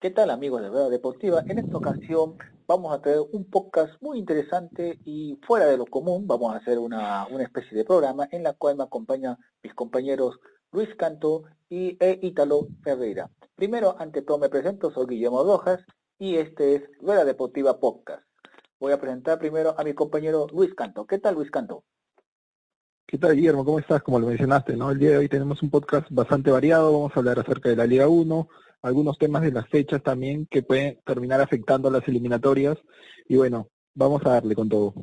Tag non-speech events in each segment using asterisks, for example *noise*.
¿Qué tal amigos de En esta ocasión vamos a tener un podcast muy interesante y fuera de lo común. Vamos a hacer una, especie de programa en la cual me acompañan mis compañeros Luis Canto y e Ítalo Ferreira. Primero, ante todo me presento, soy Guillermo Rojas y este es Rueda Deportiva Podcast. Voy a presentar primero a mi compañero Luis Canto. ¿Qué tal Luis Canto? ¿Qué tal Guillermo? ¿Cómo estás? Como lo mencionaste. El día de hoy tenemos un podcast bastante variado. Vamos a hablar acerca de la Liga 1, algunos temas de las fechas también que pueden terminar afectando a las eliminatorias. Y bueno, vamos a darle con todo.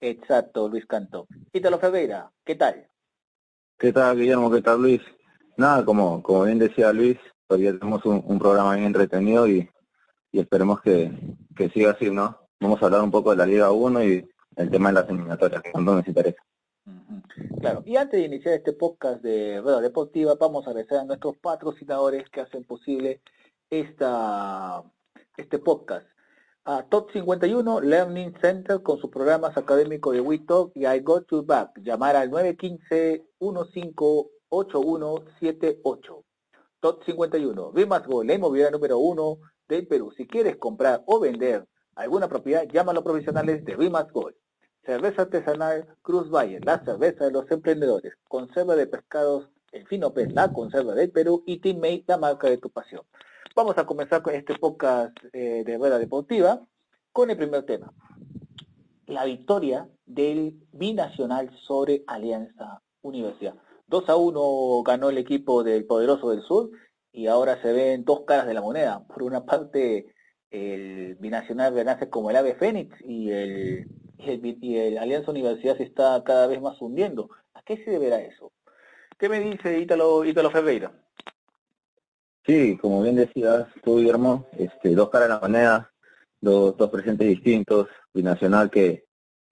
Exacto, Luis Canto. Ítalo Ferreira, ¿qué tal? ¿Qué tal, Guillermo? ¿Qué tal, Luis? Nada, como, como bien decía Luis, todavía tenemos un, un programa bien entretenido y, y esperemos que, que siga así, ¿no? Vamos a hablar un poco de la Liga 1 y el tema de las eliminatorias, que tanto nos interesa. Claro, y antes de iniciar este podcast de Rueda Deportiva, vamos a agradecer a nuestros patrocinadores que hacen posible esta, este podcast. A Top 51 Learning Center con sus programas académicos de WeTalk y I Got You Back. Llamar al 915-158178. Top 51. Rimas Go, la inmobiliaria número uno del Perú. Si quieres comprar o vender alguna propiedad, llama a los profesionales de Rimas Gold. Cerveza artesanal Cruz Valle, la cerveza de los emprendedores. Conserva de pescados El Fino Pez, la conserva del Perú. Y Teammate, la marca de tu pasión. Vamos a comenzar con este podcast eh, de Rueda Deportiva con el primer tema. La victoria del binacional sobre Alianza Universidad. 2 a 1 ganó el equipo del Poderoso del Sur y ahora se ven dos caras de la moneda. Por una parte, el binacional renace como el ave fénix y el y el, Alianza Universidad se está cada vez más hundiendo. ¿A qué se deberá eso? ¿Qué me dice Ítalo, Ítalo Ferreira? Sí, como bien decías tú, Guillermo, este, dos caras de la moneda, dos, dos presentes distintos, binacional que,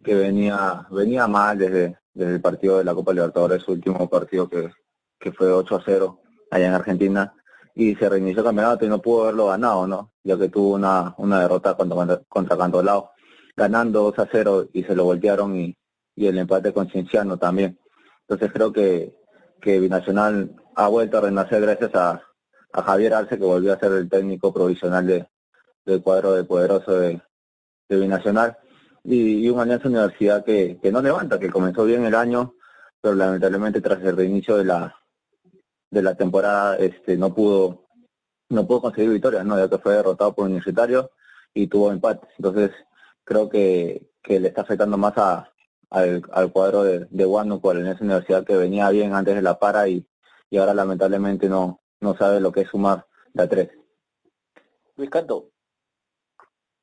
que venía, venía mal desde, desde el partido de la Copa Libertadores, su último partido que, que fue 8 a 0 allá en Argentina, y se reinició el campeonato y no pudo haberlo ganado, ¿no? Ya que tuvo una, una derrota contra, contra Cantolao ganando 2 a 0 y se lo voltearon y, y el empate con Cienciano también. Entonces creo que, que Binacional ha vuelto a renacer gracias a, a Javier Arce que volvió a ser el técnico provisional de, del cuadro de poderoso de, de Binacional y, y un Alianza Universidad que, que no levanta, que comenzó bien el año, pero lamentablemente tras el reinicio de la de la temporada este no pudo no pudo conseguir victorias, no, ya que fue derrotado por Universitario y tuvo empate. Entonces, creo que, que le está afectando más a, al, al cuadro de, de Huánuco, en esa universidad que venía bien antes de la para y, y ahora lamentablemente no, no sabe lo que es sumar la tres. Luis Canto.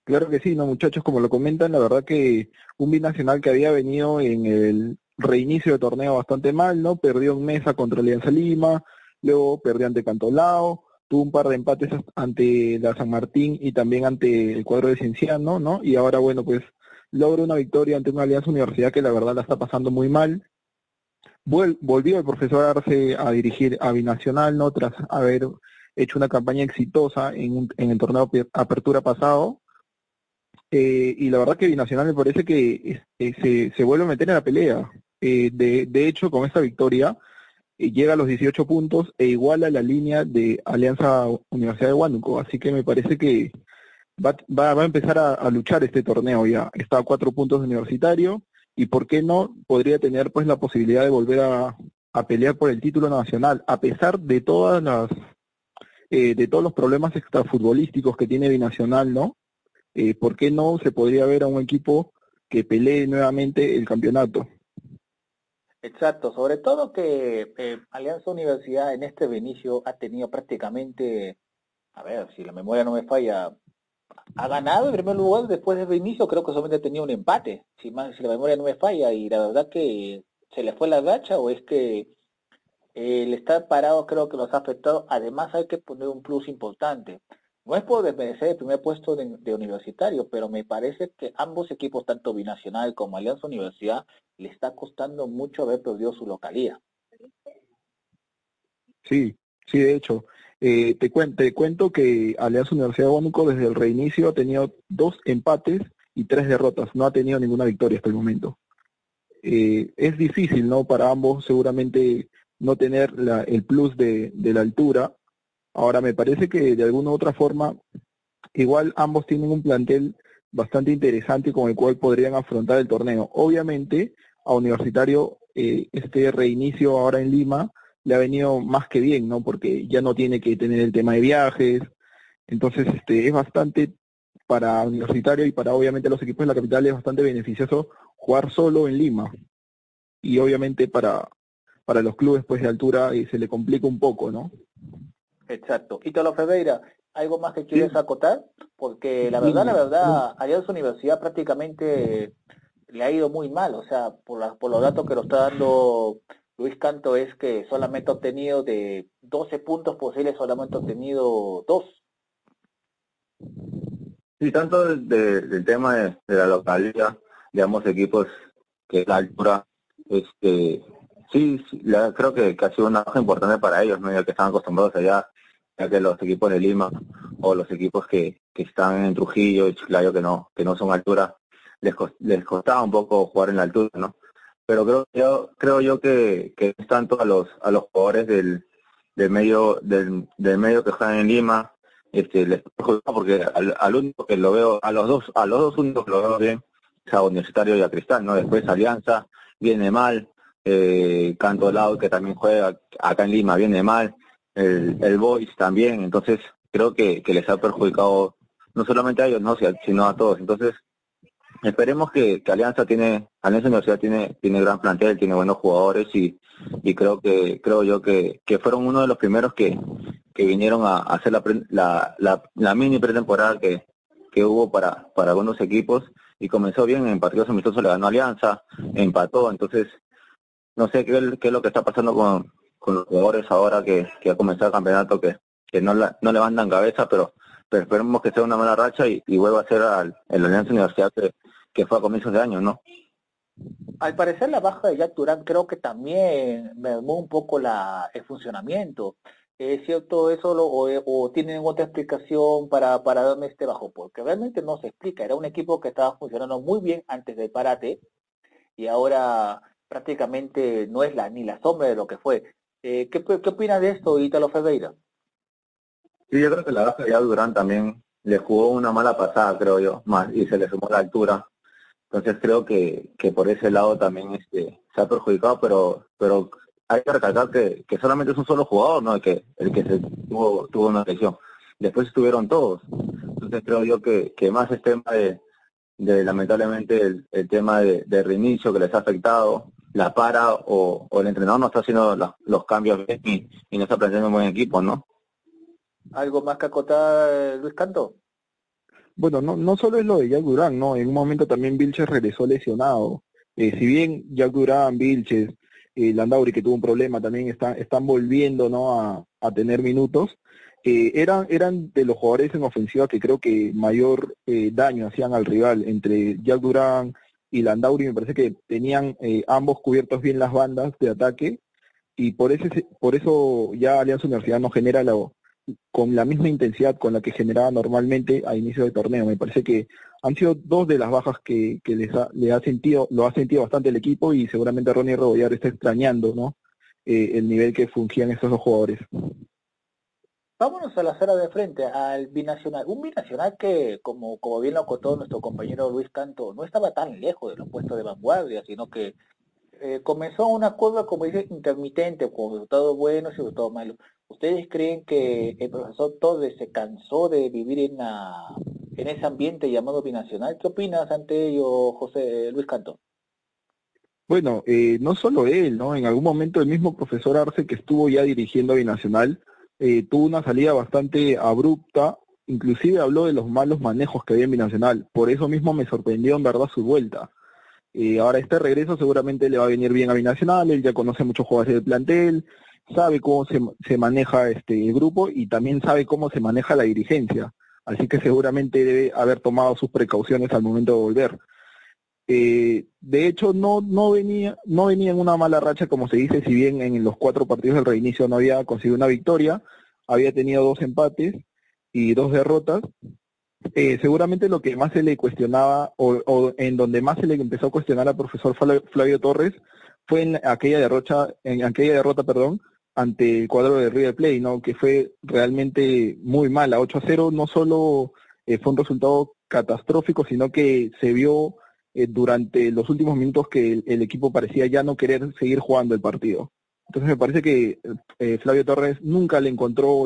Claro que sí, no muchachos, como lo comentan, la verdad que un binacional que había venido en el reinicio de torneo bastante mal, ¿no? Perdió en mesa contra Alianza Lima, luego perdió ante Cantolao, tuvo un par de empates ante la San Martín y también ante el cuadro de Cienciano, ¿no? Y ahora, bueno, pues logra una victoria ante una Alianza Universidad que la verdad la está pasando muy mal. Volvió el profesor Arce a dirigir a Binacional, ¿no? Tras haber hecho una campaña exitosa en, un, en el torneo Apertura pasado. Eh, y la verdad que Binacional me parece que eh, se, se vuelve a meter en la pelea. Eh, de, de hecho, con esta victoria, llega a los 18 puntos e iguala la línea de Alianza Universidad de Huánuco. Así que me parece que va, va, va a empezar a, luchar este torneo ya. Está a cuatro puntos de universitario y por qué no podría tener pues la posibilidad de volver a, a pelear por el título nacional, a pesar de todas las eh, de todos los problemas extrafutbolísticos que tiene Binacional, ¿no? Eh, ¿Por qué no se podría ver a un equipo que pelee nuevamente el campeonato? Exacto, sobre todo que eh, Alianza Universidad en este reinicio ha tenido prácticamente, a ver, si la memoria no me falla, ha ganado en primer lugar después del reinicio, creo que solamente tenía un empate, si, más, si la memoria no me falla, y la verdad que se le fue la racha o es que eh, el estar parado creo que los ha afectado, además hay que poner un plus importante. No es por desmerecer el primer puesto de, universitario, pero me parece que ambos equipos, tanto Binacional como Alianza Universidad, le está costando mucho haber perdido su localía. Sí, sí, de hecho. Eh, te, te cuento que Alianza Universidad de Huánuco desde el reinicio ha tenido dos empates y tres derrotas, no ha tenido ninguna victoria hasta el momento. Eh, es difícil, ¿no? Para ambos seguramente no tener la, el plus de la altura. Ahora, me parece que de alguna u otra forma, igual ambos tienen un plantel bastante interesante con el cual podrían afrontar el torneo. Obviamente, a Universitario eh, este reinicio ahora en Lima le ha venido más que bien, ¿no? Porque ya no tiene que tener el tema de viajes. Entonces, este es bastante para Universitario y para obviamente los equipos de la capital es bastante beneficioso jugar solo en Lima. Y obviamente para para los clubes pues de altura y se le complica un poco, ¿no? Exacto. Ítalo Ferreira, ¿algo más que quieres acotar? Porque la verdad, la verdad, Alianza Universidad prácticamente le ha ido muy mal, o sea, por, por los datos que lo está dando Luis Canto es que solamente ha obtenido de 12 puntos posibles, solamente ha obtenido dos. Sí, tanto del tema de, la localidad de ambos equipos, que la altura, este, Sí, creo que, ha sido una cosa importante para ellos, ¿no? ya que están acostumbrados allá, ya que los equipos de Lima o los equipos que, que están en Trujillo y Chiclayo, que no, que no son altura, les, les costaba un poco jugar en la altura, ¿no? Pero creo yo, creo yo que, que es tanto a los, a los jugadores del, del medio, del, del medio que juegan en Lima, este, les porque al, al, único que lo veo, a los dos, a los dos únicos que lo veo bien, es a Universitario y a Cristal, ¿no? Después Alianza, viene mal, eh, Canto Lado que también juega acá en Lima, viene mal, el, el Boys también, entonces creo que, que les ha perjudicado no solamente a ellos, no, sino a todos. Entonces, esperemos que, que, Alianza tiene, Alianza Universidad tiene, tiene gran plantel, tiene buenos jugadores y, y creo que, creo yo que, que fueron uno de los primeros que, que vinieron a, hacer la, la, la, la, mini pretemporada que, que hubo para, para algunos equipos. Y comenzó bien en partidos amistosos, le ganó Alianza, empató, entonces no sé qué, es lo que está pasando con, con los jugadores ahora que, ha comenzado el campeonato, que, que no, la, no levantan cabeza, pero, pero esperemos que sea una mala racha y, vuelva a ser al, el Alianza Universidad que, que fue a comienzos de año, ¿no? Al parecer la baja de Jack Durán creo que también mermó un poco la, el funcionamiento. ¿Es cierto eso lo, o, o, tienen otra explicación para, para darme este bajo? Porque realmente no se explica. Era un equipo que estaba funcionando muy bien antes del parate y ahora prácticamente no es la ni la sombra de lo que fue. Eh, ¿qué, ¿Qué opinas de esto, Ítalo Ferreira? Sí, yo creo que la baja de Durán también le jugó una mala pasada, creo yo, más y se le sumó la altura. Entonces creo que, que por ese lado también este, se ha perjudicado, pero pero hay que recalcar que, que solamente es un solo jugador, ¿no? El que, el que se tuvo, tuvo una lesión. Después estuvieron todos. Entonces creo yo que, que más es tema de, de lamentablemente el, el tema de, de, reinicio que les ha afectado, la para o, o el entrenador no está haciendo los cambios bien y, y, no está planteando un buen equipo, ¿no? ¿Algo más que acotar, Luis Canto? Bueno, no, no solo es lo de Jack Durán, ¿no? En un momento también Vilches regresó lesionado. Eh, si bien Jack Durán, Vilches, eh, Landauri, que tuvo un problema, también están, están volviendo, ¿no? A, a tener minutos. Eh, eran, eran de los jugadores en ofensiva que creo que mayor eh, daño hacían al rival, entre Jack Durán, y Landauri me parece que tenían eh, ambos cubiertos bien las bandas de ataque y por ese por eso ya Alianza Universidad no genera lo, con la misma intensidad con la que generaba normalmente a inicio de torneo. Me parece que han sido dos de las bajas que, les ha, le ha sentido, lo ha sentido bastante el equipo y seguramente Ronnie Rebollar está extrañando ¿no? Eh, el nivel que fungían estos dos jugadores. Vámonos a la sala de frente, al binacional. Un binacional que, como, como bien lo contó nuestro compañero Luis Canto, no estaba tan lejos de los puestos de vanguardia, sino que eh, comenzó una curva, como dice, intermitente, con resultados buenos y resultados malos. ¿Ustedes creen que el profesor Torres se cansó de vivir en, la, en ese ambiente llamado binacional? ¿Qué opinas ante ello, José Luis Canto? Bueno, eh, no solo él, ¿no? En algún momento el mismo profesor Arce que estuvo ya dirigiendo Binacional, eh, tuvo una salida bastante abrupta, inclusive habló de los malos manejos que había en Binacional, por eso mismo me sorprendió en verdad su vuelta. Eh, ahora este regreso seguramente le va a venir bien a Binacional, él ya conoce muchos jugadores del plantel, sabe cómo se, se maneja este grupo y también sabe cómo se maneja la dirigencia, así que seguramente debe haber tomado sus precauciones al momento de volver. Eh, de hecho, no, no, venía, no venía en una mala racha, como se dice, si bien en los cuatro partidos del reinicio no había conseguido una victoria, había tenido dos empates y dos derrotas. Eh, seguramente lo que más se le cuestionaba o, en donde más se le empezó a cuestionar al profesor Flavio Torres fue en aquella derrota, en aquella derrota, perdón, ante el cuadro de River Plate, ¿no? Que fue realmente muy mala. 8 a 0 no solo eh, fue un resultado catastrófico, sino que se vio eh, durante los últimos minutos que el, equipo parecía ya no querer seguir jugando el partido. Entonces me parece que eh, Flavio Torres nunca le encontró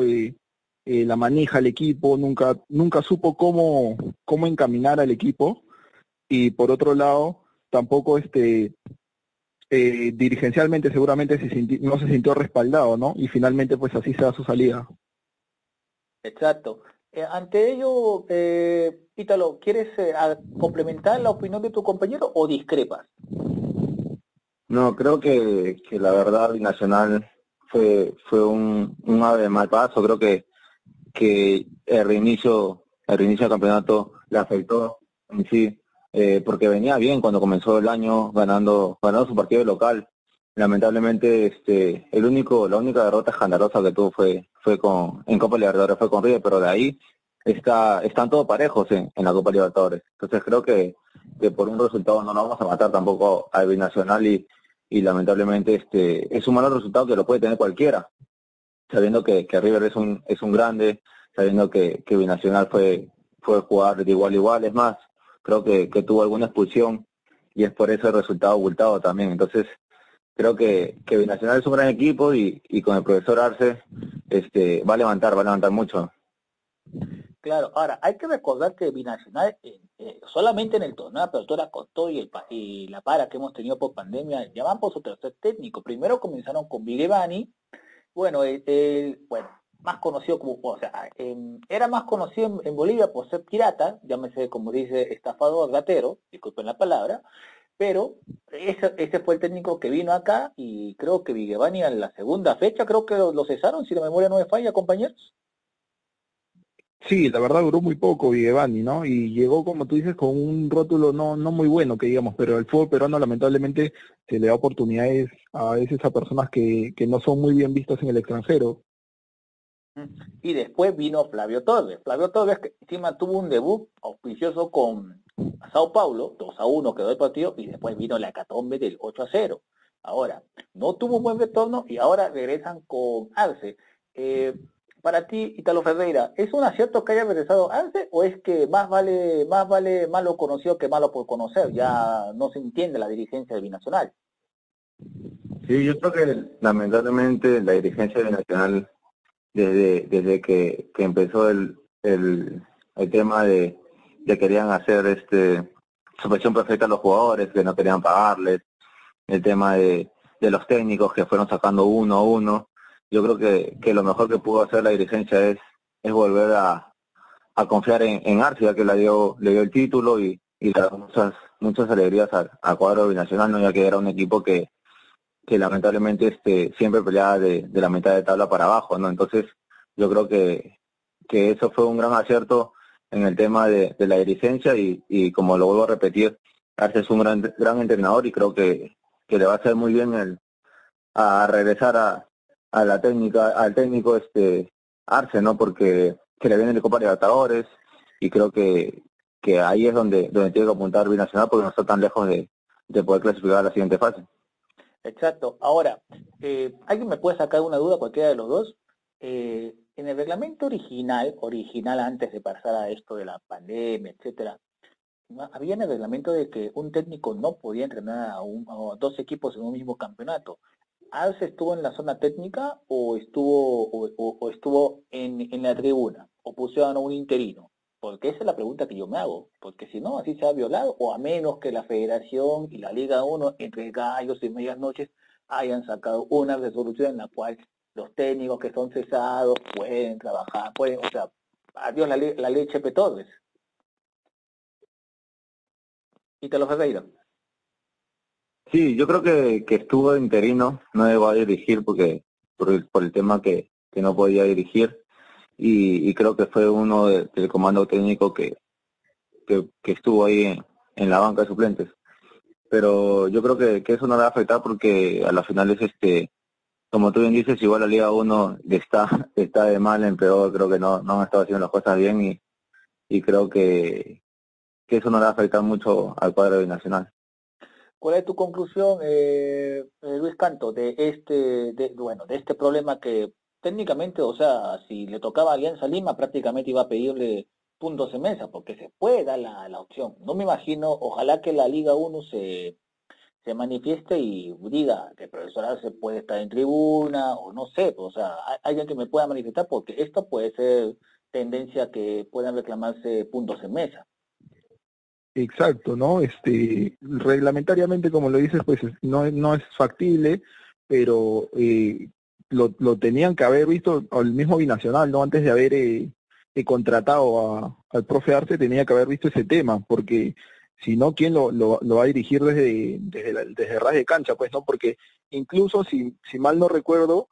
la maneja al equipo, nunca, nunca supo cómo, cómo encaminar al equipo y por otro lado tampoco este eh, dirigencialmente seguramente se no se sintió respaldado, ¿no? Y finalmente pues así se da su salida. Exacto. Eh, ante ello, eh, Ítalo, ¿quieres eh, complementar la opinión de tu compañero o discrepas? No, creo que, la verdad Binacional fue fue un, un ave de mal paso. Creo que que el reinicio el reinicio del campeonato le afectó en sí eh, porque venía bien cuando comenzó el año ganando ganando su partido local. Lamentablemente, este, el único, la única derrota escandalosa que tuvo fue fue con en Copa Libertadores fue con River, pero de ahí está están todos parejos en, la Copa Libertadores. Entonces creo que, que por un resultado no nos vamos a matar tampoco al binacional y, y lamentablemente este es un mal resultado que lo puede tener cualquiera, sabiendo que, que River es un es un grande, sabiendo que, que binacional fue fue jugar de igual a igual, es más, creo que, que tuvo alguna expulsión y es por eso el resultado ocultado también. Entonces, creo que, que Binacional es un gran equipo y, y con el profesor Arce este, va a levantar, va a levantar mucho. Claro, ahora hay que recordar que Binacional eh, eh, solamente en el torneo de apertura con todo y, el, y la para que hemos tenido por pandemia, ya van por su tercer técnico. Primero comenzaron con Vigevani, bueno, el, bueno, más conocido como, o sea, era más conocido en, Bolivia por ser pirata, llámese como dice estafador, gatero, disculpen la palabra, pero ese, ese fue el técnico que vino acá y creo que Vigevani en la segunda fecha, creo que lo, cesaron, si la memoria no me falla, compañeros. Sí, la verdad duró muy poco Vigevani, ¿no? Y llegó, como tú dices, con un rótulo no, no muy bueno, que digamos, pero el fútbol peruano lamentablemente se le da oportunidades a veces a personas que, que no son muy bien vistas en el extranjero. Y después vino Flavio Torres. Flavio Torres que encima tuvo un debut auspicioso con Sao Paulo, 2 a 1 quedó el partido, y después vino la catombe del 8 a 0. Ahora, no tuvo un buen retorno y ahora regresan con Arce. Eh, para ti, Italo Ferreira, ¿es un acierto que haya regresado Arce o es que más vale, más vale malo conocido que malo por conocer? Ya no se entiende la dirigencia del binacional. Sí, yo creo que lamentablemente la dirigencia binacional desde, desde que, que empezó el, el, el tema de, de querían hacer este supresión perfecta a los jugadores, que no querían pagarles, el tema de, de los técnicos que fueron sacando uno a uno. Yo creo que, que lo mejor que pudo hacer la dirigencia es, es volver a, a confiar en, en Arcia, que le dio, le dio el título y, y muchas, muchas alegrías al, al cuadro binacional, ¿no? ya que era un equipo que, que lamentablemente este siempre peleaba de, de la mitad de tabla para abajo, ¿no? Entonces, yo creo que, que eso fue un gran acierto en el tema de, de la dirigencia y, y como lo vuelvo a repetir, Arce es un gran, gran entrenador y creo que, que le va a hacer muy bien el, a regresar a, a la técnica, al técnico este Arce, ¿no? Porque que le viene de Copa Libertadores y creo que, que ahí es donde, donde tiene que apuntar Binacional porque no está tan lejos de, de poder clasificar a la siguiente fase. Exacto. Ahora, eh, ¿alguien me puede sacar una duda, cualquiera de los dos? Eh, en el reglamento original, original antes de pasar a esto de la pandemia, etcétera, había en el reglamento de que un técnico no podía entrenar a, un, dos equipos en un mismo campeonato. ¿Alce estuvo en la zona técnica o estuvo o, estuvo en, en, la tribuna? ¿O pusieron a un interino? Porque esa es la pregunta que yo me hago. Porque si no, así se ha violado. O a menos que la Federación y la Liga 1, entre gallos y medias noches, hayan sacado una resolución en la cual los técnicos que son cesados pueden trabajar, pueden, o sea, adiós la, ley, la ley Chepe Torres. Y te lo Ferreira. Sí, yo creo que, que estuvo interino, no llegó a dirigir porque por el, por el tema que, que no podía dirigir y, y creo que fue uno del comando técnico que, que, estuvo ahí en, la banca de suplentes. Pero yo creo que, que eso no le va a afectar porque a las finales este como tú bien dices, igual la Liga 1 está, *laughs* está de mal en peor, creo que no, no han estado haciendo las cosas bien y, y creo que, que eso no le va a afectar mucho al cuadro binacional. ¿Cuál es tu conclusión, eh, eh, Luis Canto, de este, de, bueno, de este problema que técnicamente, o sea, si le tocaba a Alianza Lima, prácticamente iba a pedirle puntos de mesa, porque se puede dar la, opción. No me imagino, ojalá que la Liga 1 se, se manifieste y diga que el profesor se puede estar en tribuna, o no sé, o sea, alguien que me pueda manifestar, porque esto puede ser tendencia que puedan reclamarse puntos en mesa. Exacto, ¿no? Este, reglamentariamente, como lo dices, pues no, no es factible, pero eh, lo, lo, tenían que haber visto al mismo binacional, ¿no? Antes de haber eh, eh, contratado al profe Arce, tenía que haber visto ese tema, porque si no, ¿quién lo, lo, va a dirigir desde, desde, desde ras de cancha? Pues no, porque incluso si, si mal no recuerdo,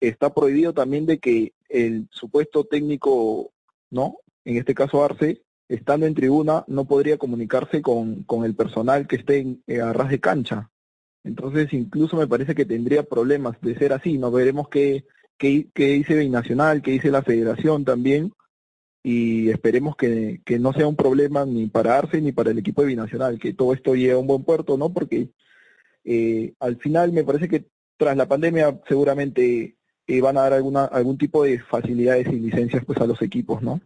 está prohibido también de que el supuesto técnico, ¿no? En este caso Arce, estando en tribuna, no podría comunicarse con, con el personal que esté en, eh, a ras de cancha. Entonces, incluso me parece que tendría problemas de ser así. No veremos qué, qué, qué dice Binacional, qué dice la Federación también, y esperemos que, que, no sea un problema ni para Arce ni para el equipo de Binacional, que todo esto llegue a un buen puerto, ¿no? Porque eh, al final me parece que tras la pandemia seguramente eh, van a dar alguna, algún tipo de facilidades y licencias pues a los equipos, ¿no?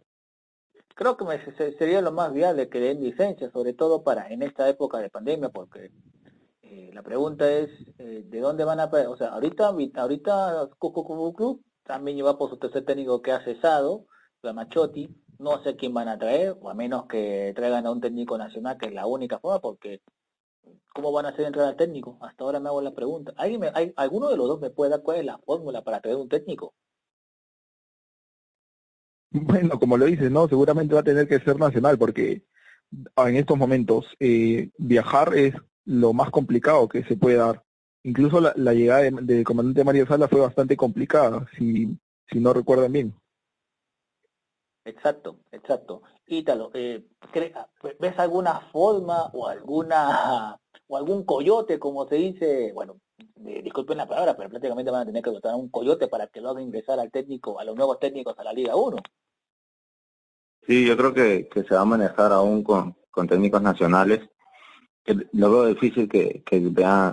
Creo que me, sería lo más viable que den licencias, sobre todo para en esta época de pandemia, porque eh, la pregunta es eh, de dónde van a, o sea, ahorita, ahorita Club también lleva por su tercer técnico que ha cesado, Machotti, no sé quién van a traer, o a menos que traigan a un técnico nacional, que es la única forma, porque ¿cómo van a hacer entrar al técnico? Hasta ahora me hago la pregunta. ¿Alguien me, hay, ¿Alguno de los dos me puede dar cuál es la fórmula para traer un técnico? Bueno, como lo dices, ¿no? Seguramente va a tener que ser nacional, porque en estos momentos eh, viajar es lo más complicado que se puede dar. Incluso la, llegada del comandante María Sala fue bastante complicada, si, si no recuerdan bien. Exacto, exacto. Ítalo, eh, ¿ves alguna forma o alguna o algún coyote, como se dice? Bueno, disculpen la palabra, pero prácticamente van a tener que dotar un coyote para que lo haga ingresar al técnico, a los nuevos técnicos a la Liga 1. Sí, yo creo que, que se va a manejar aún con, con técnicos nacionales. Lo veo difícil que, que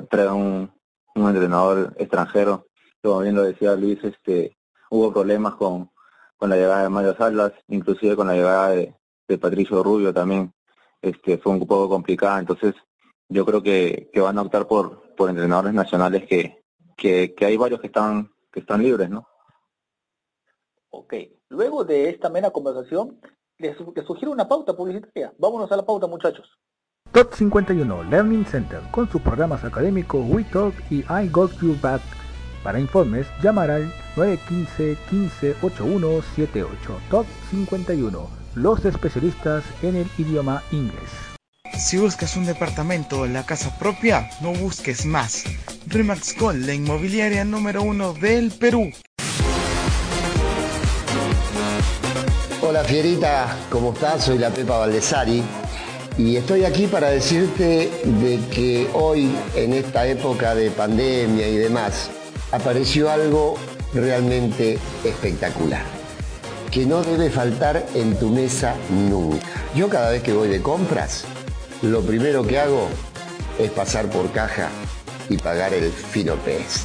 traiga un, un entrenador extranjero. Como bien lo decía Luis, este hubo problemas con, con la llegada de Mario Salas, inclusive con la llegada de, Patricio Rubio también, este fue un poco complicada, entonces yo creo que, que van a optar por, por entrenadores nacionales que, que, que hay varios que están, que están libres, ¿no? Ok, luego de esta mera conversación, les, sugiero una pauta publicitaria. Vámonos a la pauta, muchachos. Top 51 Learning Center, con sus programas académicos WeTalk y I Got You Back para informes, llamar al 915-158178. Top 51. Los especialistas en el idioma inglés. Si buscas un departamento en la casa propia, no busques más. Remax Gold, la inmobiliaria número uno del Perú. Hola Fierita, ¿cómo estás? Soy la Pepa Valdesari y estoy aquí para decirte de que hoy, en esta época de pandemia y demás, apareció algo realmente espectacular, que no debe faltar en tu mesa nunca. Yo cada vez que voy de compras, lo primero que hago es pasar por caja y pagar el fino pez.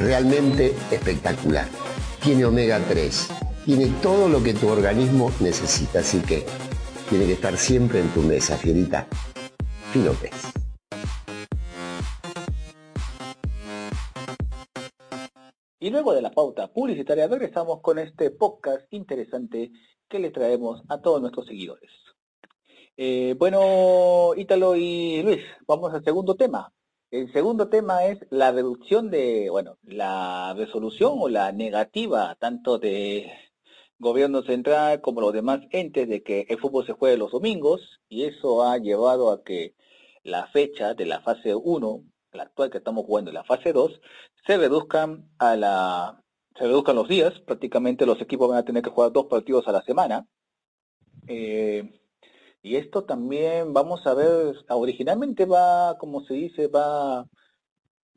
Realmente espectacular. Tiene omega 3, tiene todo lo que tu organismo necesita, así que tiene que estar siempre en tu mesa, fierita. Fino. Y luego de la pauta publicitaria regresamos con este podcast interesante que le traemos a todos nuestros seguidores. Eh, bueno, Ítalo y Luis, vamos al segundo tema. El segundo tema es la reducción de, bueno, la resolución o la negativa tanto de gobierno central como los demás entes de que el fútbol se juegue los domingos y eso ha llevado a que la fecha de la fase 1 la actual que estamos jugando la fase 2, se reduzcan a la se reduzcan los días, prácticamente los equipos van a tener que jugar dos partidos a la semana. Eh, y esto también vamos a ver, originalmente va, como se dice, va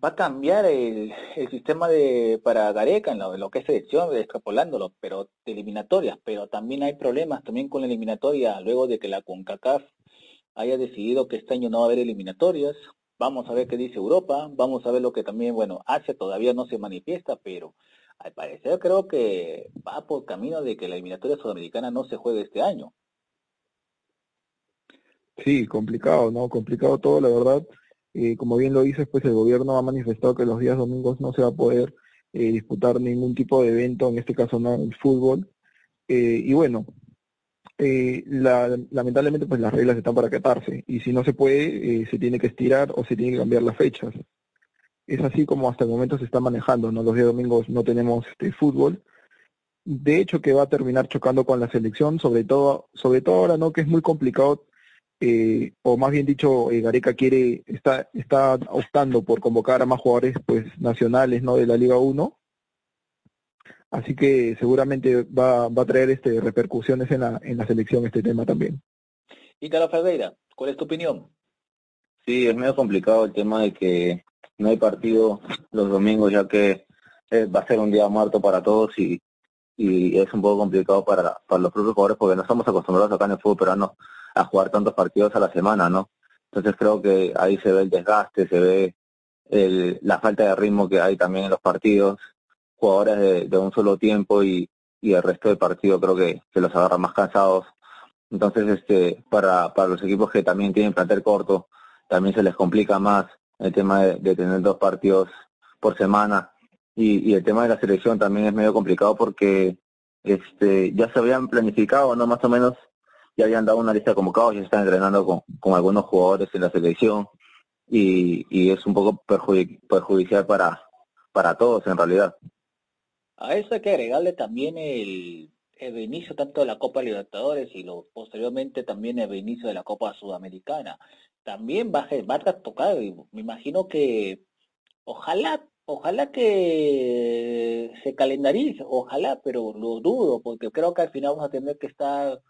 va a cambiar el, sistema de para Gareca en lo, que es selección, extrapolándolo, pero de eliminatorias, pero también hay problemas también con la eliminatoria luego de que la CONCACAF haya decidido que este año no va a haber eliminatorias. Vamos a ver qué dice Europa, vamos a ver lo que también, bueno, Asia todavía no se manifiesta, pero al parecer creo que va por camino de que la eliminatoria sudamericana no se juegue este año. Sí, complicado, ¿no? Complicado todo, la verdad. Eh, como bien lo dices, pues el gobierno ha manifestado que los días domingos no se va a poder eh, disputar ningún tipo de evento, en este caso no el fútbol. Eh, y bueno, lamentablemente pues las reglas están para acatarse y si no se puede, se tiene que estirar o se tiene que cambiar las fechas. Es así como hasta el momento se está manejando, ¿no? Los días domingos no tenemos este fútbol. De hecho que va a terminar chocando con la selección, sobre todo, sobre todo ahora, ¿no? Que es muy complicado eh, o más bien dicho, eh, Gareca quiere, está, está optando por convocar a más jugadores pues nacionales no de la Liga 1. Así que seguramente va, va a traer este repercusiones en la, en la selección este tema también. Y Carlos Ferreira, ¿cuál es tu opinión? Sí, es medio complicado el tema de que no hay partido los domingos, ya que eh, va a ser un día muerto para todos y, y es un poco complicado para, para los propios jugadores porque no estamos acostumbrados acá en el fútbol peruano a jugar tantos partidos a la semana, ¿no? Entonces creo que ahí se ve el desgaste, se ve el, la falta de ritmo que hay también en los partidos, jugadores de, un solo tiempo y, y el resto del partido creo que se los agarra más cansados. Entonces, este, para, para los equipos que también tienen plantel corto, también se les complica más el tema de, tener dos partidos por semana. Y, el tema de la selección también es medio complicado porque este ya se habían planificado, ¿no? Más o menos ya habían dado una lista de convocados, ya están entrenando con, con algunos jugadores en la selección y, y es un poco perjudicial para, para todos en realidad. A eso hay que agregarle también el, el inicio tanto de la Copa Libertadores y lo, posteriormente también el inicio de la Copa Sudamericana. También va, va a tocar, me imagino que ojalá ojalá que se calendarice, ojalá, pero lo dudo, porque creo que al final vamos a tener que estar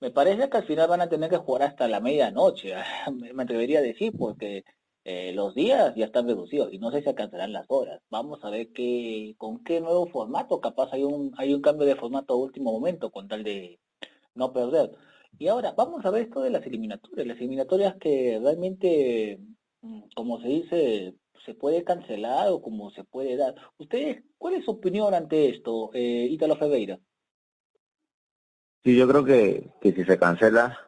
me parece que al final van a tener que jugar hasta la medianoche, *laughs* me atrevería a decir, porque eh, los días ya están reducidos y no sé si alcanzarán las horas. Vamos a ver qué, con qué nuevo formato, capaz hay un, hay un cambio de formato a último momento con tal de no perder. Y ahora, vamos a ver esto de las eliminatorias, las eliminatorias que realmente, mm, como se dice, se puede cancelar o como se puede dar. ¿Ustedes, cuál es su opinión ante esto, eh, Ítalo Ferreira? Sí, yo creo que, que si se cancela,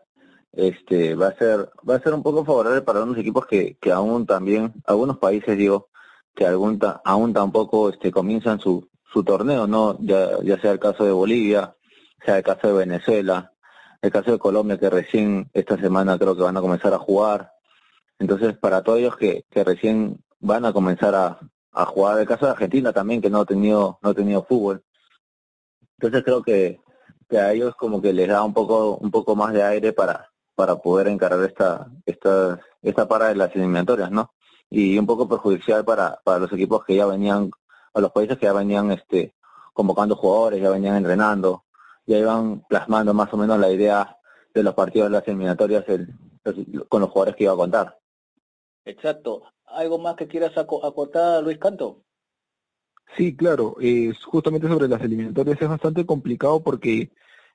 este va a ser va a ser un poco favorable para unos equipos que, que aún también, algunos países digo, que aún, aún tampoco este comienzan su, su torneo, no ya, ya sea el caso de Bolivia, sea el caso de Venezuela, el caso de Colombia que recién esta semana creo que van a comenzar a jugar. Entonces, para todos ellos que, que recién van a comenzar a, a jugar, el caso de Argentina también que no ha tenido no ha tenido fútbol. Entonces creo que que a ellos como que les da un poco un poco más de aire para para poder encarar esta esta esta para de las eliminatorias, ¿no? Y un poco perjudicial para para los equipos que ya venían a los países que ya venían este convocando jugadores, ya venían entrenando, ya iban plasmando más o menos la idea de los partidos de las eliminatorias con los jugadores que iba a contar. Exacto. ¿Algo más que quieras acotar, Luis Canto? Sí, claro. Justamente sobre las eliminatorias es bastante complicado porque,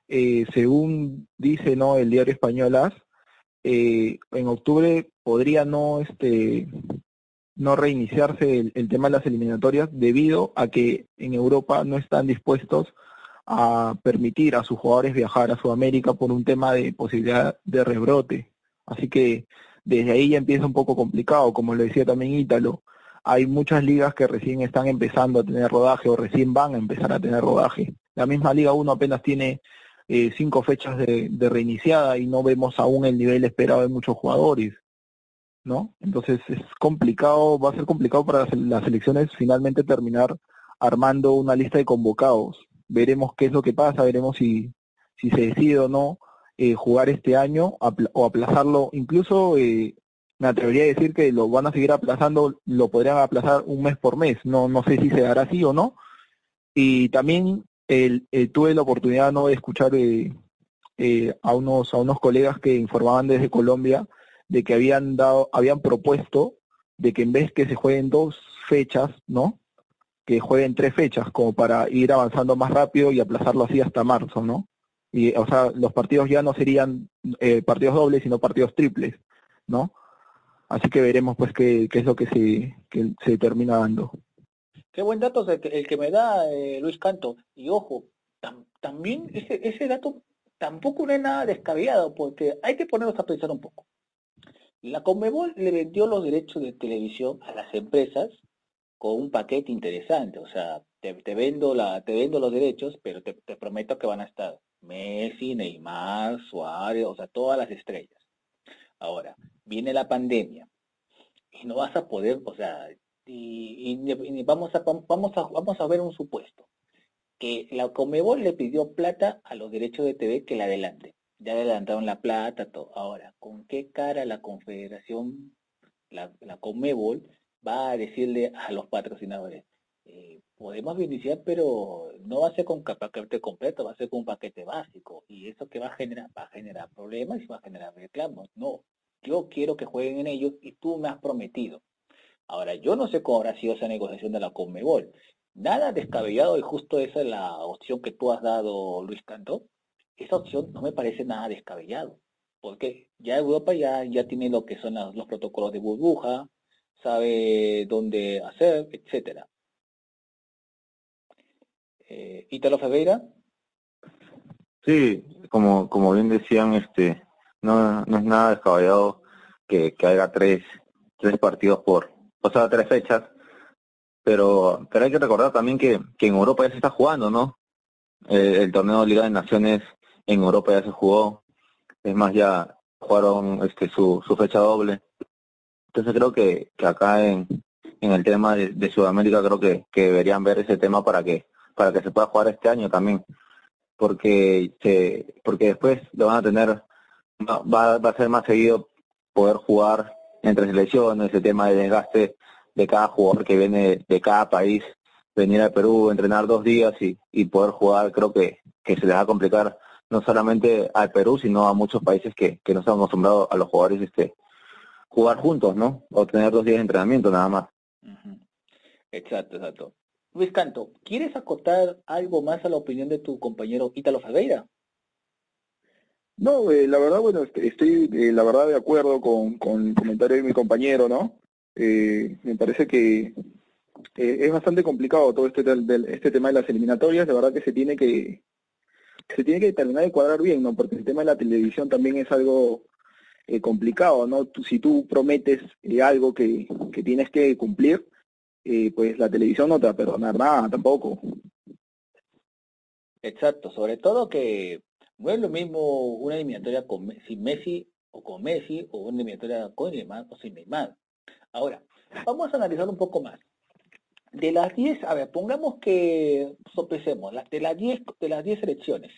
eh, según dice no el diario español AS, eh, en octubre podría no este no reiniciarse el, tema de las eliminatorias debido a que en Europa no están dispuestos a permitir a sus jugadores viajar a Sudamérica por un tema de posibilidad de rebrote. Así que desde ahí ya empieza un poco complicado, como lo decía también Ítalo hay muchas ligas que recién están empezando a tener rodaje o recién van a empezar a tener rodaje. La misma Liga 1 apenas tiene eh, cinco fechas de, reiniciada y no vemos aún el nivel esperado de muchos jugadores. ¿no? Entonces es complicado, va a ser complicado para las, elecciones finalmente terminar armando una lista de convocados. Veremos qué es lo que pasa, veremos si, si se decide o no eh, jugar este año o aplazarlo. Incluso eh, me atrevería a decir que lo van a seguir aplazando, lo podrían aplazar un mes por mes, no, no sé si se hará así o no. Y también el, tuve la oportunidad ¿no? de escuchar eh, eh, a, unos, a unos colegas que informaban desde Colombia de que habían dado, habían propuesto de que en vez que se jueguen dos fechas, ¿no? Que jueguen tres fechas como para ir avanzando más rápido y aplazarlo así hasta marzo, ¿no? Y, o sea, los partidos ya no serían eh, partidos dobles, sino partidos triples, ¿no? Así que veremos pues qué, qué es lo que se, que se termina dando. Qué buen dato el que, me da eh, Luis Canto. Y ojo, también ese, ese dato tampoco no es nada descabellado, porque hay que ponernos a pensar un poco. La Conmebol le vendió los derechos de televisión a las empresas con un paquete interesante. O sea, te, vendo la, te vendo los derechos, pero te, prometo que van a estar Messi, Neymar, Suárez, o sea, todas las estrellas. Ahora, viene la pandemia y no vas a poder, o sea, y, vamos, a, vamos, a, vamos a ver un supuesto, que la Comebol le pidió plata a los derechos de TV que la adelante. Ya adelantaron la plata, todo. Ahora, ¿con qué cara la Confederación, la, la Comebol, va a decirle a los patrocinadores? Eh, podemos iniciar, pero no va a ser con paquete completo, va a ser con un paquete básico. Y eso que va a generar, va a generar problemas y va a generar reclamos. No, yo quiero que jueguen en ellos y tú me has prometido. Ahora, yo no sé cómo habrá sido esa negociación de la Conmebol. Nada descabellado y justo esa es la opción que tú has dado, Luis Cantó. Esa opción no me parece nada descabellado, porque ya Europa ya, ya tiene lo que son los protocolos de burbuja, sabe dónde hacer, etcétera. Eh, Ítalo Ferreira. Sí, como, como bien decían, este, no, no es nada descabellado que, que haya tres, tres partidos por, o sea, tres fechas, pero, pero hay que recordar también que, que en Europa ya se está jugando, ¿no? Eh, el torneo de Liga de Naciones en Europa ya se jugó, es más, ya jugaron este su, su fecha doble. Entonces creo que, que acá en, en el tema de, de Sudamérica creo que, que deberían ver ese tema para que para que se pueda jugar este año también porque se, porque después lo van a tener va, va a ser más seguido poder jugar entre selecciones, ese tema de desgaste de cada jugador que viene de cada país, venir a Perú, entrenar dos días y, y poder jugar, creo que, que se les va a complicar no solamente al Perú, sino a muchos países que, que no están acostumbrados a los jugadores este jugar juntos, ¿no? O tener dos días de entrenamiento nada más. Exacto, exacto. Luis Canto, ¿quieres acotar algo más a la opinión de tu compañero Ítalo Faveira? No, eh, la verdad, bueno, este, estoy, eh, la verdad de acuerdo con, con el comentario de mi compañero, ¿no? Eh, me parece que es bastante complicado todo este, del, este tema de las eliminatorias, de verdad que se tiene que se tiene que terminar de cuadrar bien, ¿no? Porque el tema de la televisión también es algo complicado, ¿no? si tú prometes algo que, que tienes que cumplir, pues la televisión no te va a perdonar nada tampoco. Exacto, sobre todo que no es lo mismo una eliminatoria con, sin Messi o con Messi o una eliminatoria con Neymar o sin Neymar. Ahora, vamos a analizar un poco más. De las 10, a ver, pongamos que sopesemos, de las 10 de las 10 selecciones,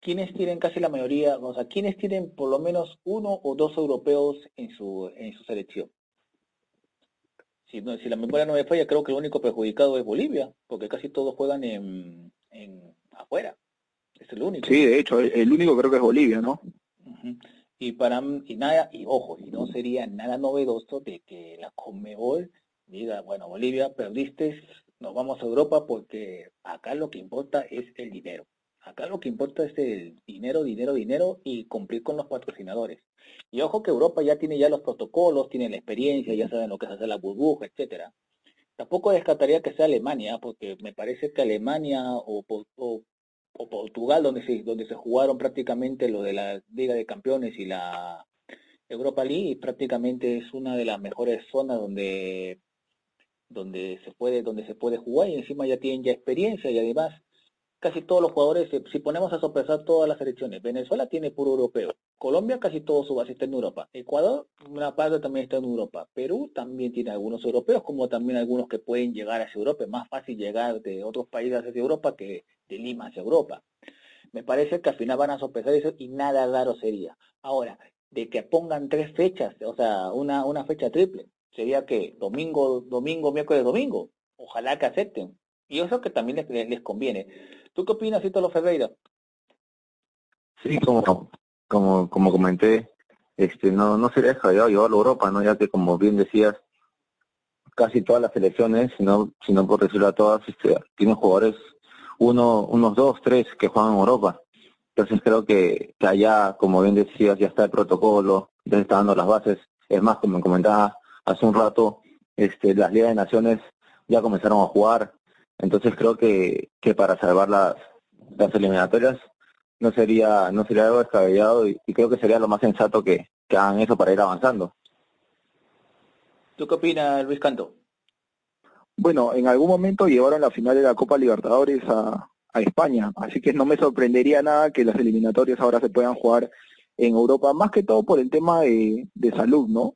¿quiénes tienen casi la mayoría, o sea, quiénes tienen por lo menos uno o dos europeos en su en su selección? Si, no, si la memoria no me falla, creo que el único perjudicado es Bolivia, porque casi todos juegan en, en afuera. Es el único. Sí, de hecho, el único creo que es Bolivia, ¿no? Y para y nada, y ojo, y no sería nada novedoso de que la Conmebol diga, bueno, Bolivia, perdiste, nos vamos a Europa porque acá lo que importa es el dinero. Acá lo que importa es el dinero, dinero, dinero y cumplir con los patrocinadores. Y ojo que Europa ya tiene ya los protocolos, tiene la experiencia, ya saben lo que es hacer la burbuja, etcétera. Tampoco descartaría que sea Alemania, porque me parece que Alemania o, Portugal, donde se, donde se jugaron prácticamente lo de la Liga de Campeones y la Europa League, prácticamente es una de las mejores zonas donde donde se puede donde se puede jugar y encima ya tienen ya experiencia y además casi todos los jugadores, si ponemos a sopesar todas las selecciones, Venezuela tiene puro europeo, Colombia casi todo su base está en Europa, Ecuador una parte también está en Europa, Perú también tiene algunos europeos, como también algunos que pueden llegar hacia Europa, es más fácil llegar de otros países hacia Europa que de Lima hacia Europa. Me parece que al final van a sopesar eso y nada raro sería. Ahora, de que pongan tres fechas, o sea, una, una fecha triple, sería que domingo, domingo, miércoles, domingo. Ojalá que acepten. Y eso que también les, les conviene. ¿Tú qué opinas, Ítalo Ferreira? Sí, como, como, como comenté, este, no, no sería descabellado llevarlo a Europa, ¿no? Ya que como bien decías, casi todas las selecciones, si no, si no por decirlo a todas, este, tienen jugadores, uno, unos dos, tres que juegan en Europa. Entonces creo que, que allá, como bien decías, ya está el protocolo, ya está dando las bases. Es más, como comentaba hace un rato, este, las ligas de naciones ya comenzaron a jugar. Entonces creo que, que para salvar las, las eliminatorias no sería no sería algo descabellado y, creo que sería lo más sensato que, que hagan eso para ir avanzando. ¿Tú qué opinas, Luis Canto? Bueno, en algún momento llevaron la final de la Copa Libertadores a, a España, así que no me sorprendería nada que las eliminatorias ahora se puedan jugar en Europa, más que todo por el tema de, de salud, ¿no?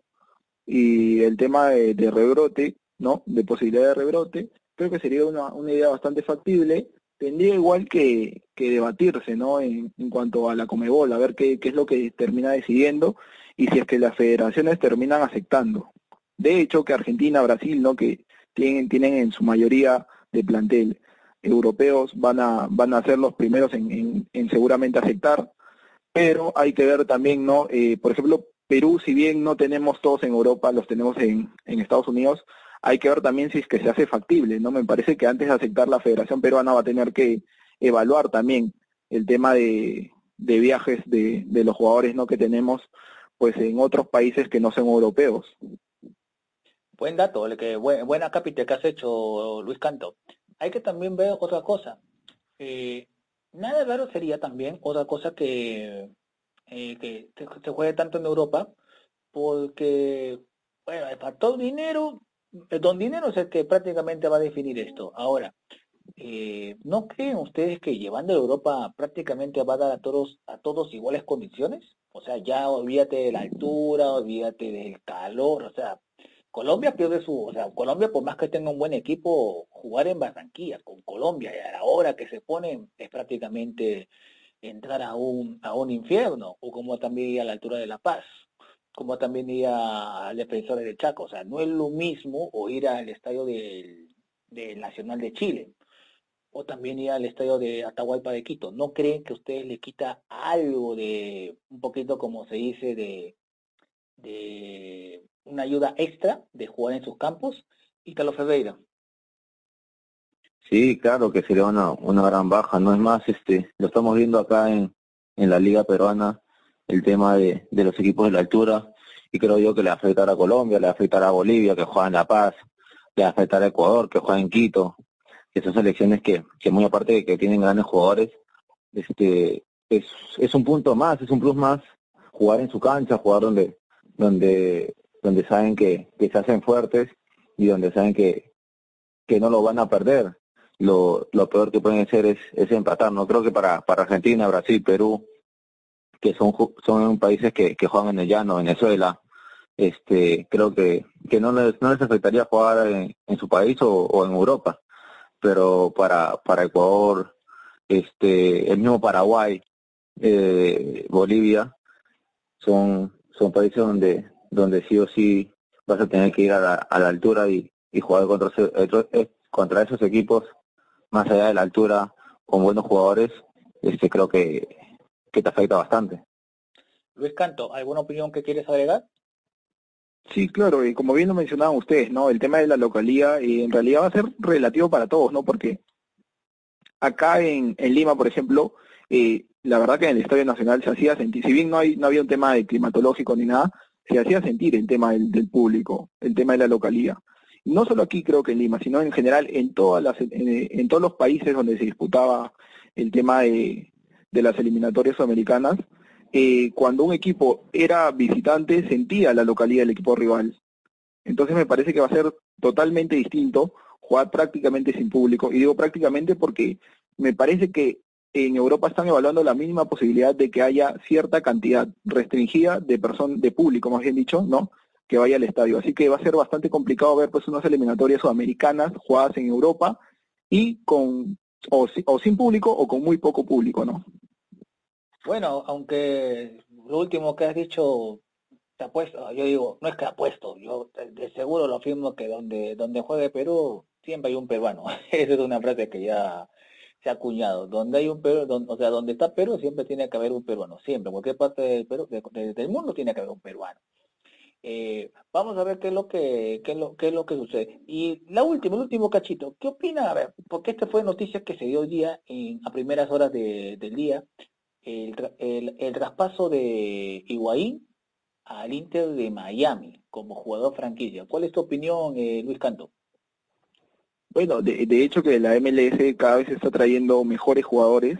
Y el tema de, de, rebrote, ¿no? De posibilidad de rebrote, creo que sería una, una idea bastante factible tendría igual que, debatirse, ¿no? En, cuanto a la Comebol, a ver qué, qué es lo que termina decidiendo y si es que las federaciones terminan aceptando. De hecho, que Argentina, Brasil, ¿no? Que tienen, tienen en su mayoría de plantel europeos, van a, van a ser los primeros en, en, seguramente aceptar, pero hay que ver también, ¿no? Eh, por ejemplo, Perú, si bien no tenemos todos en Europa, los tenemos en, en Estados Unidos, hay que ver también si es que se hace factible, ¿no? Me parece que antes de aceptar la Federación Peruana va a tener que evaluar también el tema de, viajes de, los jugadores, ¿no? Que tenemos, pues, en otros países que no son europeos. Buen dato, que, buena cápita que has hecho, Luis Canto. Hay que también ver otra cosa. Eh, nada raro sería también otra cosa que, eh, que se, juegue tanto en Europa, porque, bueno, el factor dinero el don dinero es el que prácticamente va a definir esto. Ahora, eh, ¿no creen ustedes que llevando a Europa prácticamente va a dar a todos, a todos iguales condiciones? O sea, ya olvídate de la altura, olvídate del calor, o sea, Colombia pierde su, o sea, Colombia por más que tenga un buen equipo, jugar en Barranquilla con Colombia y a la hora que se pone es prácticamente entrar a un, a un infierno, o como también a la altura de La Paz como también ir al defensor de Chaco. O sea, no es lo mismo o ir al estadio del, Nacional de Chile o también ir al estadio de Atahualpa de Quito. ¿No creen que ustedes le quita algo de, un poquito como se dice, de, de una ayuda extra de jugar en sus campos? Y Carlos Ferreira. Sí, claro que sería una, una gran baja. No es más, este, lo estamos viendo acá en, en la Liga Peruana el tema de, de los equipos de la altura y creo yo que le afectará a Colombia, le afectará a Bolivia que juega en La Paz, le afectará a Ecuador que juega en Quito, que son selecciones que, que muy aparte de que tienen grandes jugadores, este es, es un punto más, es un plus más jugar en su cancha, jugar donde donde donde saben que, que se hacen fuertes y donde saben que, que no lo van a perder. Lo, lo peor que pueden hacer es, es empatar. No creo que para, para Argentina, Brasil, Perú, que son son países que, que juegan en el llano, Venezuela, este creo que, que no les no les afectaría jugar en, su país o, en Europa, pero para para Ecuador, este el mismo Paraguay, eh, Bolivia, son son países donde donde sí o sí vas a tener que ir a la, a la altura y, y jugar contra, eh, contra esos equipos más allá de la altura con buenos jugadores, este creo que que te afecta bastante. Luis Canto, ¿alguna opinión que quieres agregar? Sí, claro, y como bien lo mencionaban ustedes, ¿no? El tema de la localidad y en realidad va a ser relativo para todos, ¿no? Porque acá en, en Lima, por ejemplo, eh, la verdad que en el Estadio Nacional se hacía sentir, si bien no, hay, no había un tema de climatológico ni nada, se hacía sentir el tema del, del público, el tema de la localidad. No solo aquí creo que en Lima, sino en general en todas las, en, en todos los países donde se disputaba el tema de, de las eliminatorias sudamericanas, eh, cuando un equipo era visitante sentía la localidad del equipo rival. Entonces me parece que va a ser totalmente distinto jugar prácticamente sin público. Y digo prácticamente porque me parece que en Europa están evaluando la mínima posibilidad de que haya cierta cantidad restringida de personas, de público, más bien dicho, ¿no? Que vaya al estadio. Así que va a ser bastante complicado ver pues unas eliminatorias sudamericanas jugadas en Europa y con o sin público o con muy poco público, ¿no? Bueno, aunque lo último que has dicho, te apuesto, yo digo, no es que apuesto, yo de seguro lo afirmo que donde, donde juegue Perú, siempre hay un peruano. *laughs* Esa es una frase que ya se ha acuñado. Donde hay un Perú, o sea, donde está Perú, siempre tiene que haber un peruano, siempre, en cualquier parte del, Perú, del mundo tiene que haber un peruano. Eh, vamos a ver qué es lo que qué es lo, qué es lo que sucede. Y la última, el último cachito, ¿qué opina? A ver, porque esta fue noticia que se dio hoy día en, a primeras horas del día, el, el, el traspaso de Higuaín al Inter de Miami como jugador franquicia. ¿Cuál es tu opinión, eh, Luis Canto? Bueno, de, de, hecho que la MLS cada vez está trayendo mejores jugadores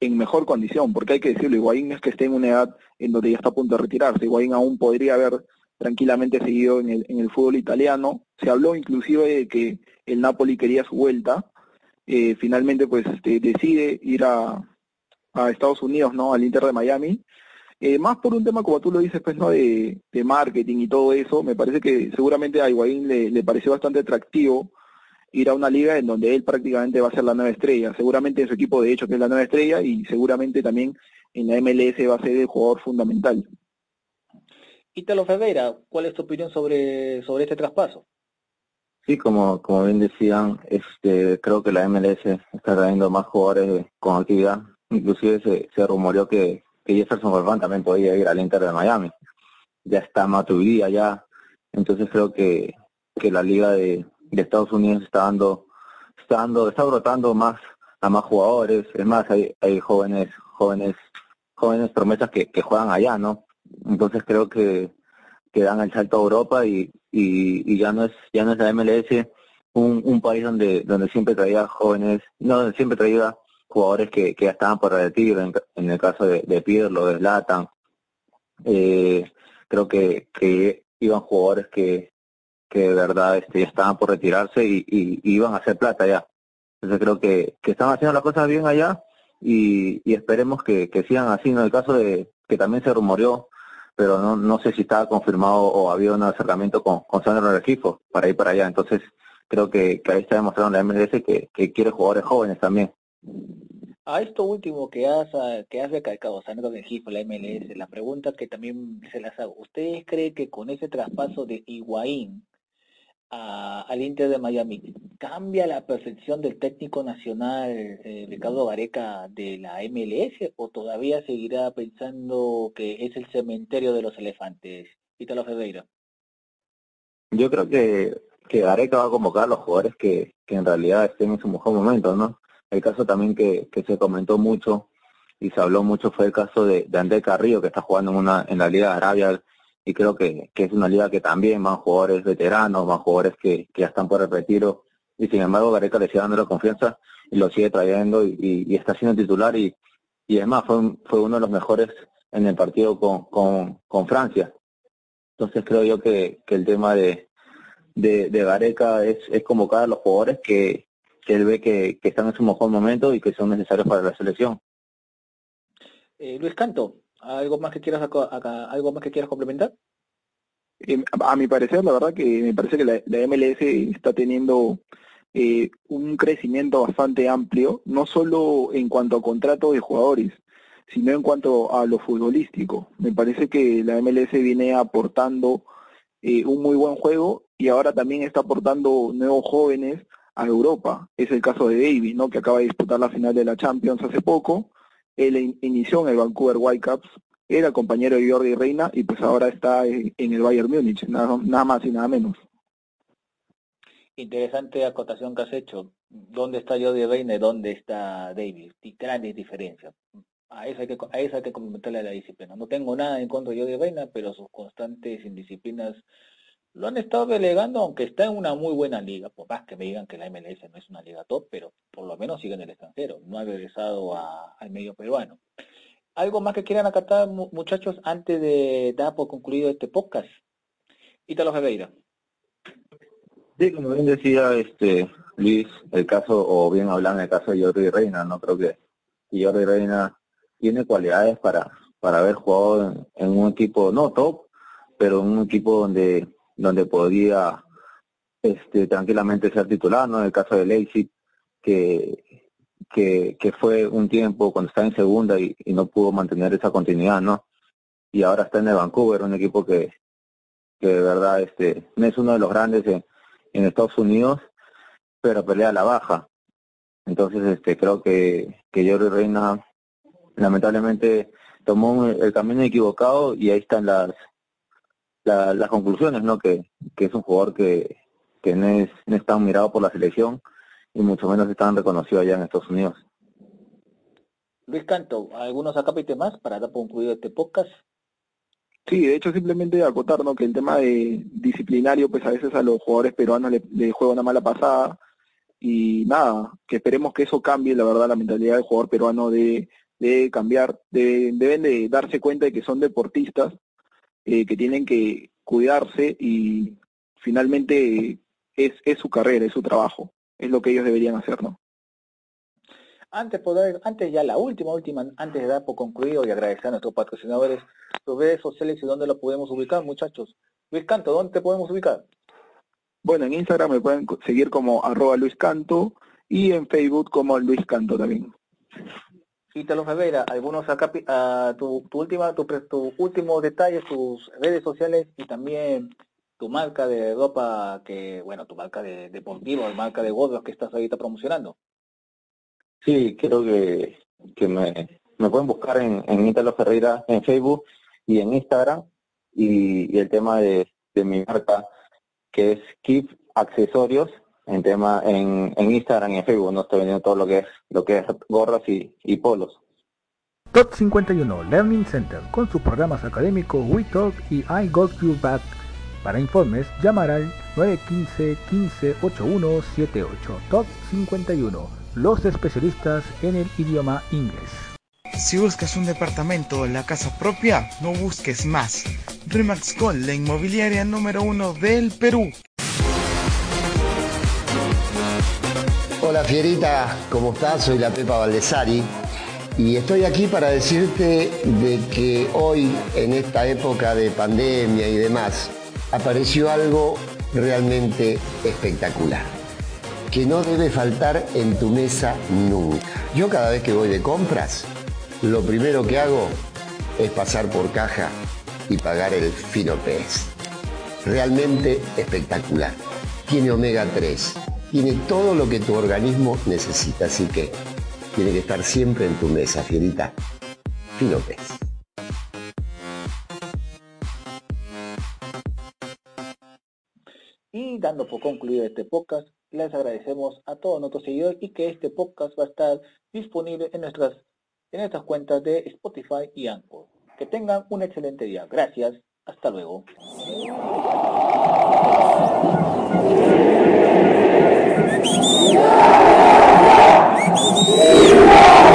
en mejor condición, porque hay que decirlo, Higuaín es que esté en una edad en donde ya está a punto de retirarse. Higuaín aún podría haber tranquilamente seguido en el, en el fútbol italiano. Se habló inclusive de que el Napoli quería su vuelta. Eh, finalmente pues este, decide ir a, a Estados Unidos, ¿no? Al Inter de Miami. Eh, más por un tema, como tú lo dices, pues, ¿no? De, de marketing y todo eso, me parece que seguramente a Higuaín le, le pareció bastante atractivo ir a una liga en donde él prácticamente va a ser la nueva estrella. Seguramente en su equipo, de hecho, que es la nueva estrella, y seguramente también en la MLS va a ser el jugador fundamental. Ítalo Ferreira, ¿cuál es tu opinión sobre, sobre este traspaso? Sí, como, como bien decían, este, creo que la MLS está trayendo más jugadores con actividad. Inclusive se, se rumoreó que, que Jefferson Farfán también podía ir al Inter de Miami. Ya está Matuidi allá. Entonces creo que, que la liga de, de Estados Unidos está dando, está dando, está brotando más a más jugadores, es más, hay, hay jóvenes, jóvenes, jóvenes promesas que, que juegan allá, ¿no? Entonces creo que, que dan el salto a Europa y, y, y ya no es, ya no es la MLS un, un país donde, donde siempre traía jóvenes, no, siempre traía jugadores que, ya estaban por retiro, en, en el caso de, de Pirlo, de eh, creo que, que iban jugadores que, de verdad este, ya estaban por retirarse y, iban a hacer plata ya. Entonces creo que, que están haciendo las cosas bien allá y, esperemos que, sigan así. En el caso de que también se rumoreó, pero no, no sé si estaba confirmado o había un acercamiento con, con Sandro Regifo para ir para allá. Entonces creo que, que ahí está demostrando la MLS que quiere jugadores jóvenes también. A esto último que has, que has recalcado, Sandro Regifo, la MLS, la pregunta que también se las hago. ¿Ustedes creen que con ese traspaso de Higuaín a, al Inter de Miami, ¿cambia la percepción del técnico nacional eh, Ricardo Gareca de la MLS o todavía seguirá pensando que es el cementerio de los elefantes? Ítalo Ferreira. Yo creo que, que Gareca va a convocar a los jugadores que en realidad estén en su mejor momento, ¿no? El caso también que, que se comentó mucho y se habló mucho fue el caso de, de André Carrillo, que está jugando en, una, en la Liga de Arabia y creo que, que es una liga que también van jugadores veteranos, van jugadores que, que ya están por el retiro y sin embargo Gareca le sigue dando la confianza y lo sigue trayendo y, está siendo titular y, y además fue, fue uno de los mejores en el partido con, con, con Francia. Entonces creo yo que, que el tema de, de, de Gareca es, es convocar a los jugadores que, que él ve que, que están en su mejor momento y que son necesarios para la selección. Eh, Luis Canto, ¿Algo más que quieras acá, algo más que quieras complementar? Eh, a mi parecer, la verdad que me parece que la, la MLS está teniendo eh, un crecimiento bastante amplio, no solo en cuanto a contratos de jugadores, sino en cuanto a lo futbolístico. Me parece que la MLS viene aportando eh, un muy buen juego y ahora también está aportando nuevos jóvenes a Europa. Es el caso de David, ¿no? que acaba de disputar la final de la Champions hace poco él inició en el Vancouver Whitecaps, era compañero de Jordi Reina y pues ahora está en el Bayern Múnich, nada, más y nada menos. Interesante acotación que has hecho. ¿Dónde está Jordi Reina y dónde está David? Grandes diferencias. A eso hay que, a eso hay que complementarle la disciplina. No tengo nada en contra de Jordi Reina, pero sus constantes indisciplinas lo han estado delegando, aunque está en una muy buena liga, por más que me digan que la MLS no es una liga top, pero por lo menos sigue en el extranjero, no ha regresado al medio peruano. ¿Algo más que quieran acatar, muchachos, antes de dar por concluido este podcast? Ítalo Ferreira. Sí, como bien decía este Luis, el caso, o bien hablan el caso de Jordi Reina, no creo que Jordi Reina tiene cualidades para, para haber jugado en, en un equipo no top, pero en un equipo donde donde podía este, tranquilamente ser titular, ¿no? En el caso de Leipzig, que, que, fue un tiempo cuando estaba en segunda y, no pudo mantener esa continuidad, ¿no? Y ahora está en el Vancouver, un equipo que, que de verdad este, es uno de los grandes en, en Estados Unidos, pero pelea a la baja. Entonces este creo que, que Jordi Reina lamentablemente tomó el camino equivocado y ahí están las las conclusiones, ¿no? Que, que es un jugador que, que no, es, no es tan mirado por la selección y mucho menos es tan reconocido allá en Estados Unidos. Luis Canto, ¿algunos acápites más para dar por concluido este podcast? Sí, de hecho simplemente acotar ¿no? que el tema de disciplinario, pues a veces a los jugadores peruanos le, juega una mala pasada y nada, que esperemos que eso cambie, la verdad, la mentalidad del jugador peruano de, de cambiar, de, deben de darse cuenta de que son deportistas, eh, que tienen que cuidarse y finalmente es, es su carrera, es su trabajo, es lo que ellos deberían hacer, ¿no? Antes, poder, antes ya la última, última, antes de dar por concluido y agradecer a nuestros patrocinadores, sus redes sociales y dónde lo podemos ubicar, muchachos. Luis Canto, ¿dónde te podemos ubicar? Bueno, en Instagram me pueden seguir como arroba Luis Canto y en Facebook como Luis Canto también. Y te lo Rivera, algunos acá, a tu, tu, última, tu, tu último detalle, tus redes sociales y también tu marca de ropa que, bueno, tu marca de deportivo, marca de gorros que estás ahorita promocionando. Sí, creo que, que me, me pueden buscar en, en Ítalo Ferreira en Facebook y en Instagram y, el tema de, de, mi marca que es Keep Accesorios en tema en, en Instagram y en Facebook no estoy vendiendo todo lo que es lo que es gorras y, y polos. Top 51 Learning Center con sus programas académicos WeTalk y I Got You Back. Para informes, llamar al 915 15 8178 Top 51 los especialistas en el idioma inglés. Si buscas un departamento o la casa propia, no busques más. Remax Gold, la inmobiliaria número uno del Perú. Hola Fierita, ¿cómo estás? Soy la Pepa Valdesari y estoy aquí para decirte de que hoy, en esta época de pandemia y demás, apareció algo realmente espectacular que no debe faltar en tu mesa nunca. Yo cada vez que voy de compras, lo primero que hago es pasar por caja y pagar el fino pez. Realmente espectacular. Tiene omega 3, tiene todo lo que tu organismo necesita, así que tiene que estar siempre en tu mesa, fierita. Fino. Y dando por concluido este podcast, les agradecemos a todos nuestros seguidores y que este podcast va a estar disponible en nuestras, en nuestras cuentas de Spotify y Anchor. Que tengan un excelente día. Gracias. Hasta luego. Yeah!